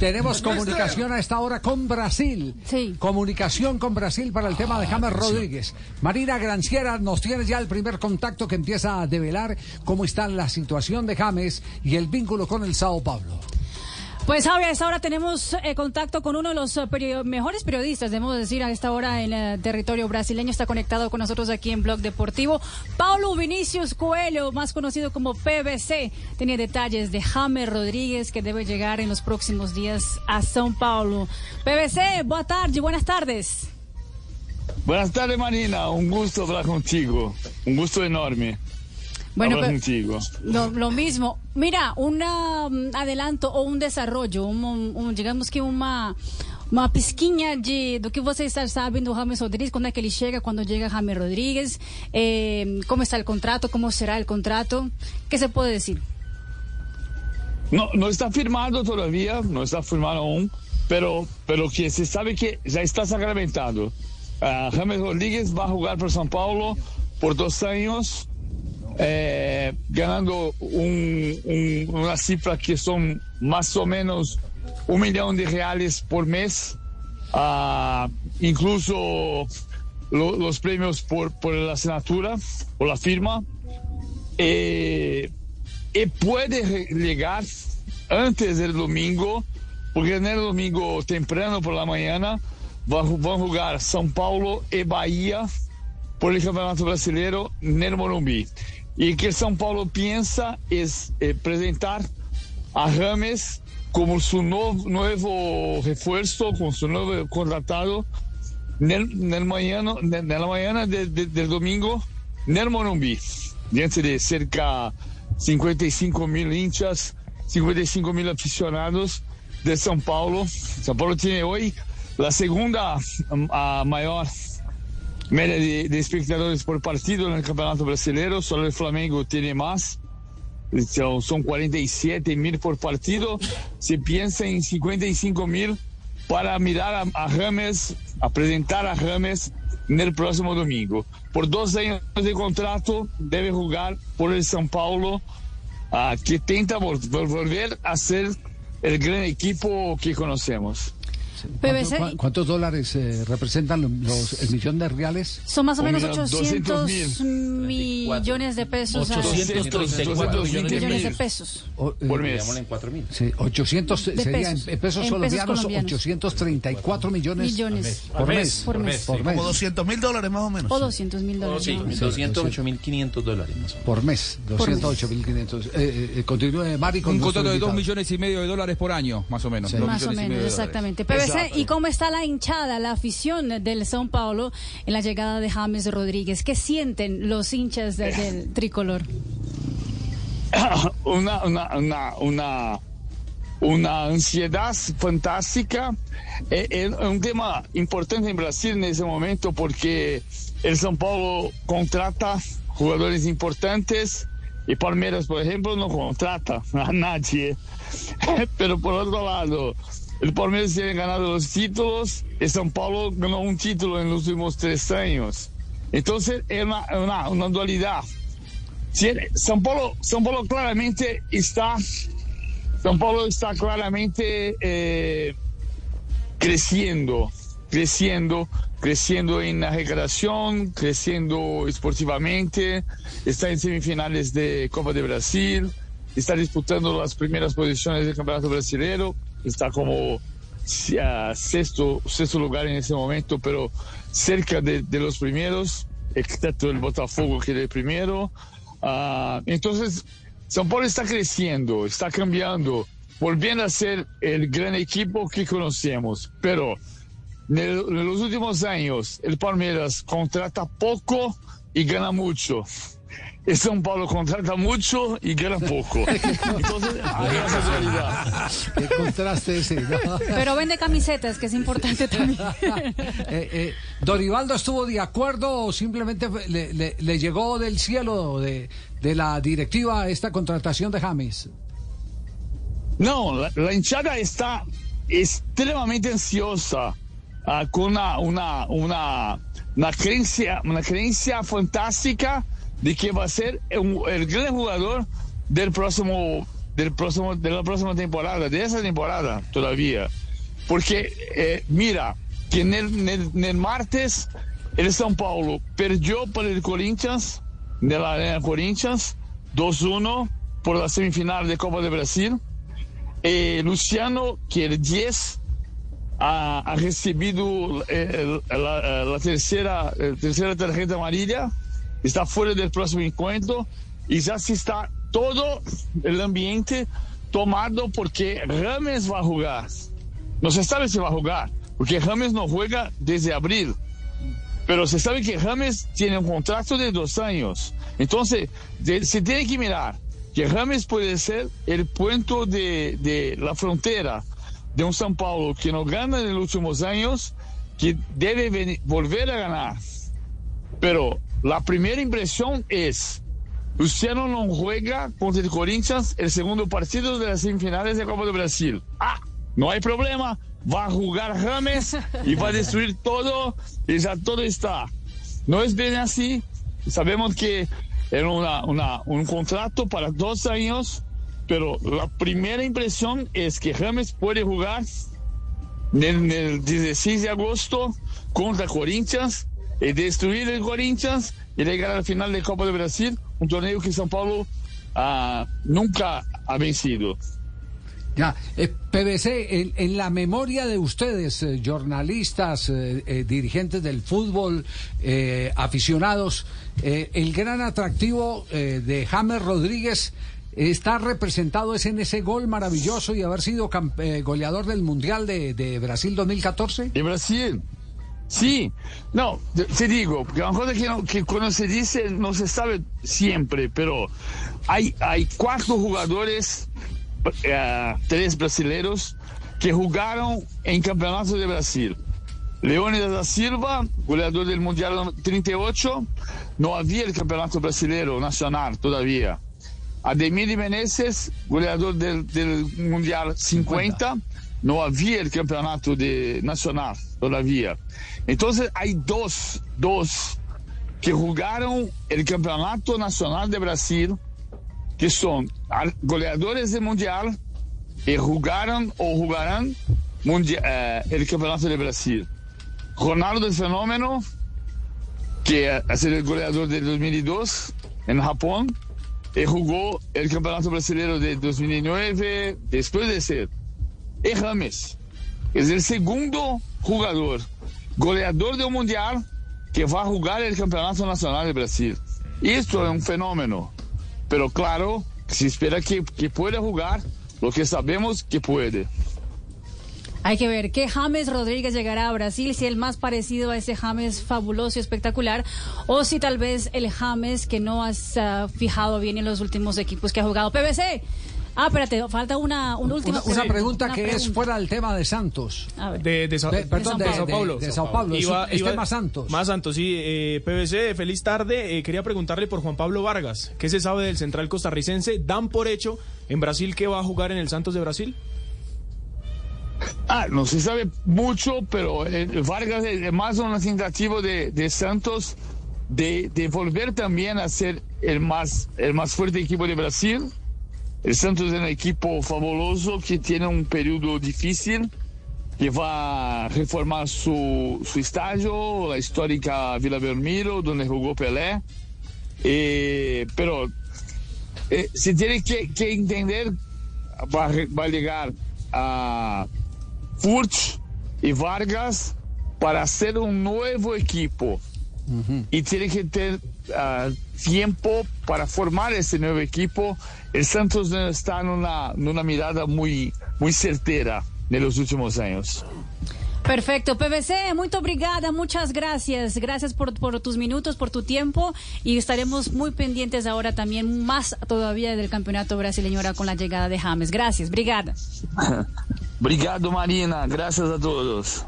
Tenemos comunicación a esta hora con Brasil. Sí. Comunicación con Brasil para el tema de James Rodríguez. Marina Granciera, nos tienes ya el primer contacto que empieza a develar cómo está la situación de James y el vínculo con el Sao Paulo. Pues Javier, a esta hora tenemos eh, contacto con uno de los eh, perio- mejores periodistas, debemos decir, a esta hora en el territorio brasileño. Está conectado con nosotros aquí en Blog Deportivo. Paulo Vinicius Coelho, más conocido como PVC, tenía detalles de James Rodríguez que debe llegar en los próximos días a São Paulo. PVC, boa tarde, buenas tardes. Buenas tardes, Marina. Un gusto hablar contigo. Un gusto enorme Bueno. Lo, lo mismo. Mira, un um, adelanto ou um desarrollo, um, um, digamos que uma uma pisquinha de do que você está sabendo do James Rodrigues, quando é que ele chega, quando chega James Rodrigues, eh, como está el contrato, como será el contrato, ¿qué se puede decir? No, no está firmado todavía, no está firmado aún, pero, pero que se sabe que ya está sacramentado. Ah, James Rodríguez va a jugar por São Paulo por dos años, eh, ganando un- un- una cifra que son más o menos un millón de reales por mes, Ah, incluso lo- los premios por, la asignatura o la firma. Eh, y puede llegar antes del domingo, porque en el domingo temprano por la mañana va- van a jugar São Paulo y Bahía por el Campeonato Brasileiro en el Morumbi. Y que São Paulo piensa es eh, presentar a James como su nuevo refuerzo, con su nuevo contratado en el, la mañana de- de- del domingo en el Morumbi, diante de cerca 55 mil hinchas, 55 mil aficionados de São Paulo. São Paulo tiene hoy la segunda a mayor media de, de espectadores por partido en el Campeonato Brasileiro, solo el Flamengo tiene más. Son 47 mil por partido. Se piensa en 55 mil para mirar a, a James, a presentar a James en el próximo domingo. Por dos años de contrato, debe jugar por el São Paulo, ah, que tenta vol- vol- volver a ser el gran equipo que conocemos. PVC, ¿Cuánto- cu- ¿Cuántos dólares eh, representan los, el millón de reales? son más o menos millón 800 doscientos millones de pesos. a- 834 millones de millones de pesos. O, eh, Por mes. Digámoslo en 4 mil. Sí, 800 De sería pesos. en, en pesos En colombianos, pesos colombianos. 834 millones, Millones. por mes. Por mes. Por mes. Como 200 mil dólares más o menos. O 200 mil dólares. Sí, ¿no? 208 mil 500 dólares más o menos. Por mes, 208.500. Eh, eh, eh, continúe, Mari, con Un contrato de 2 invitado. millones y medio de dólares por año, más o menos. Sí. Más o menos, exactamente. PVC, ¿y cómo está la hinchada, la afición del São Paulo en la llegada de James Rodríguez? ¿Qué sienten los hinchas de- del tricolor? una, una, una, una, una ansiedad fantástica. Eh, Es un tema importante en Brasil en ese momento porque el São Paulo contrata jugadores importantes y Palmeiras, por ejemplo, no contrata a nadie. Pero por otro lado, el Palmeiras tiene ganado los títulos y São Paulo ganó un título en los últimos tres años. Entonces, es una, dualidad. Sí, São Paulo, São Paulo claramente está, São Paulo está claramente eh, creciendo, creciendo, creciendo en la recreación, creciendo esportivamente, está en semifinales de Copa de Brasil, está disputando las primeras posiciones del Campeonato Brasileiro, está como a sexto, sexto lugar en ese momento, pero cerca de, los primeros, excepto el Botafogo que es el primero. Ah, entonces, São Paulo está creciendo, está cambiando, volviendo a ser el gran equipo que conocemos, pero en los últimos años el Palmeiras contrata poco y gana mucho. São Paulo contrata mucho y gana poco. Entonces, hay esa dualidad. Qué contraste ese. ¿no? Pero vende camisetas, que es importante también. Eh, eh, ¿Dorivaldo estuvo de acuerdo o simplemente le, le- le llegó del cielo de, de la directiva esta contratación de James? No, la, la hinchada está extremadamente ansiosa, ah, con una, una, una, una, creencia, una creencia fantástica de que va a ser el gran jugador del próximo, del próximo, de la próxima temporada, de esa temporada todavía. Porque, eh, mira, que en el, martes el São Paulo perdió para el Corinthians, de la Arena Corinthians, 2-1 por la semifinal de Copa de Brasil. Eh, Luciano, que el 10 ha, recibido eh, la, la tercera, eh, tercera tarjeta amarilla, está fuera del próximo encuentro y ya se está todo el ambiente tomado porque Rames va a jugar. No se sabe si va a jugar, porque Rames no juega desde abril. Pero se sabe que Rames tiene un contrato de dos años. Entonces, de- se tiene que mirar que Rames puede ser el puente de, de la frontera de un São Paulo que no gana en los últimos años, que debe venir- volver a ganar. Pero la primera impresión es, Luciano no juega contra el Corinthians el segundo partido de las semifinales de Copa do Brasil. Ah, no hay problema, va a jugar James y va a destruir todo y ya todo está. No es bien así, sabemos que era una- un contrato para dos años, pero la primera impresión es que James puede jugar en el 16 de agosto contra Corinthians y destruir el Corinthians y llegar al final de Copa de Brasil, un torneo que São Paulo ah, nunca ha vencido. Ya, eh, PVC, en, en la memoria de ustedes, eh, jornalistas, eh, eh, dirigentes del fútbol, eh, aficionados, eh, el gran atractivo eh, de James Rodríguez está representado es en ese gol maravilloso y haber sido eh, goleador del Mundial de, de Brasil 2014. De Brasil. Sí, no, te- digo, porque una cosa que, no- que cuando se dice no se sabe siempre, pero hay, hay cuatro jugadores, eh, tres brasileños, que jugaron en Campeonato de Brasil. Leônidas da Silva, goleador del Mundial 38, no había el Campeonato Brasileiro Nacional todavía. Ademir Menezes, goleador del, del Mundial 50, no había el Campeonato de Nacional todavía. Entonces hay dos, dos que jugaron el Campeonato Nacional de Brasil, que al- goleadores del Mundial y jugaron o jugarán mundia- eh, Campeonato de Brasil. Ronaldo el Fenómeno, que sido el goleador de 2002 en Japón, y jugó el Campeonato Brasileiro de 2009, después de ser. Y James es el segundo jugador, goleador del Mundial, que va a jugar el Campeonato Nacional de Brasil. Esto es un fenómeno, pero claro, se espera que, que pueda jugar lo que sabemos que puede. Hay que ver qué James Rodríguez llegará a Brasil, si el más parecido a ese James fabuloso y espectacular, o si tal vez el James que no has ah, fijado bien en los últimos equipos que ha jugado. PBC. Ah, espérate, falta una, una última Una, una pregunta una que es pregunta. fuera del tema de Santos. A ver. De, de, Sa- De- perdón, de Sao de- Paulo. de Sao Paulo. Es, Iba- un- es iba- tema Santos. Más Santos, sí. Eh, PBC, feliz tarde. Eh, quería preguntarle por Juan Pablo Vargas. ¿Qué se sabe del central costarricense? ¿Dan por hecho en Brasil que va a jugar en el Santos de Brasil? Ah, no se sabe mucho, pero eh, Vargas es más una tentativa de, de Santos de, de volver también a ser el más, el más fuerte equipo de Brasil. El Santos es un equipo fabuloso que tiene un periodo difícil, que va a reformar su, su estadio, la histórica Vila Belmiro, donde jugó Pelé. Eh, pero eh, se tiene que, que entender, va, va a llegar a Furch y Vargas para hacer un nuevo equipo. Y tiene que tener tiempo para formar ese nuevo equipo. El Santos está en una, en una mirada muy, muy certera en los últimos años. Perfecto, PVC, muy obrigada, muchas gracias. Gracias por, por tus minutos, por tu tiempo y estaremos muy pendientes ahora también más todavía del campeonato brasileño ahora con la llegada de James. Gracias, brigada. Obrigado, Marina. Gracias a todos.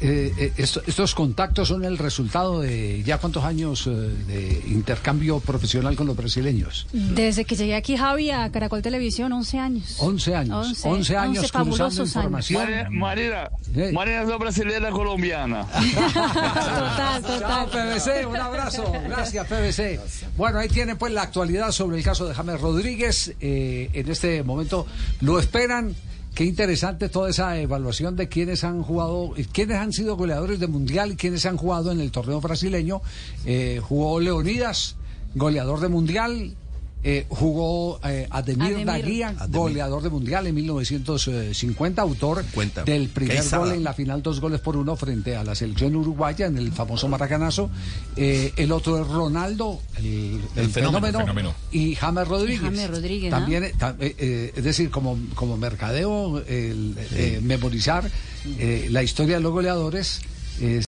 Eh, eh, esto- estos contactos son el resultado de ya cuántos años eh, de intercambio profesional con los brasileños. Desde que llegué aquí, Javi, a Caracol Televisión, 11 años. 11 años. 11, 11, años 11 cruzando fabulosos años. información. Marina, Marina. Marina es brasileña colombiana. total, Chao, total. PVC, un abrazo. Gracias, PVC. Bueno, ahí tienen pues la actualidad sobre el caso de James Rodríguez. Eh, en este momento lo esperan. Qué interesante toda esa evaluación de quiénes han jugado, quiénes han sido goleadores de mundial y quiénes han jugado en el torneo brasileño. Eh, jugó Leonidas, goleador de mundial. Eh, jugó eh, Ademir, Ademir. Daguía, Ademir. goleador de mundial en 1950, autor 50. del primer gol en la final, dos goles por uno frente a la selección uruguaya en el famoso Maracanazo. Eh, el otro es Ronaldo, el, el fenómeno, fenómeno, fenómeno. y James Rodríguez. James Rodríguez, ¿no? También, eh, ta- es decir, como, como mercadeo, el, eh, memorizar eh, la historia de los goleadores. eh,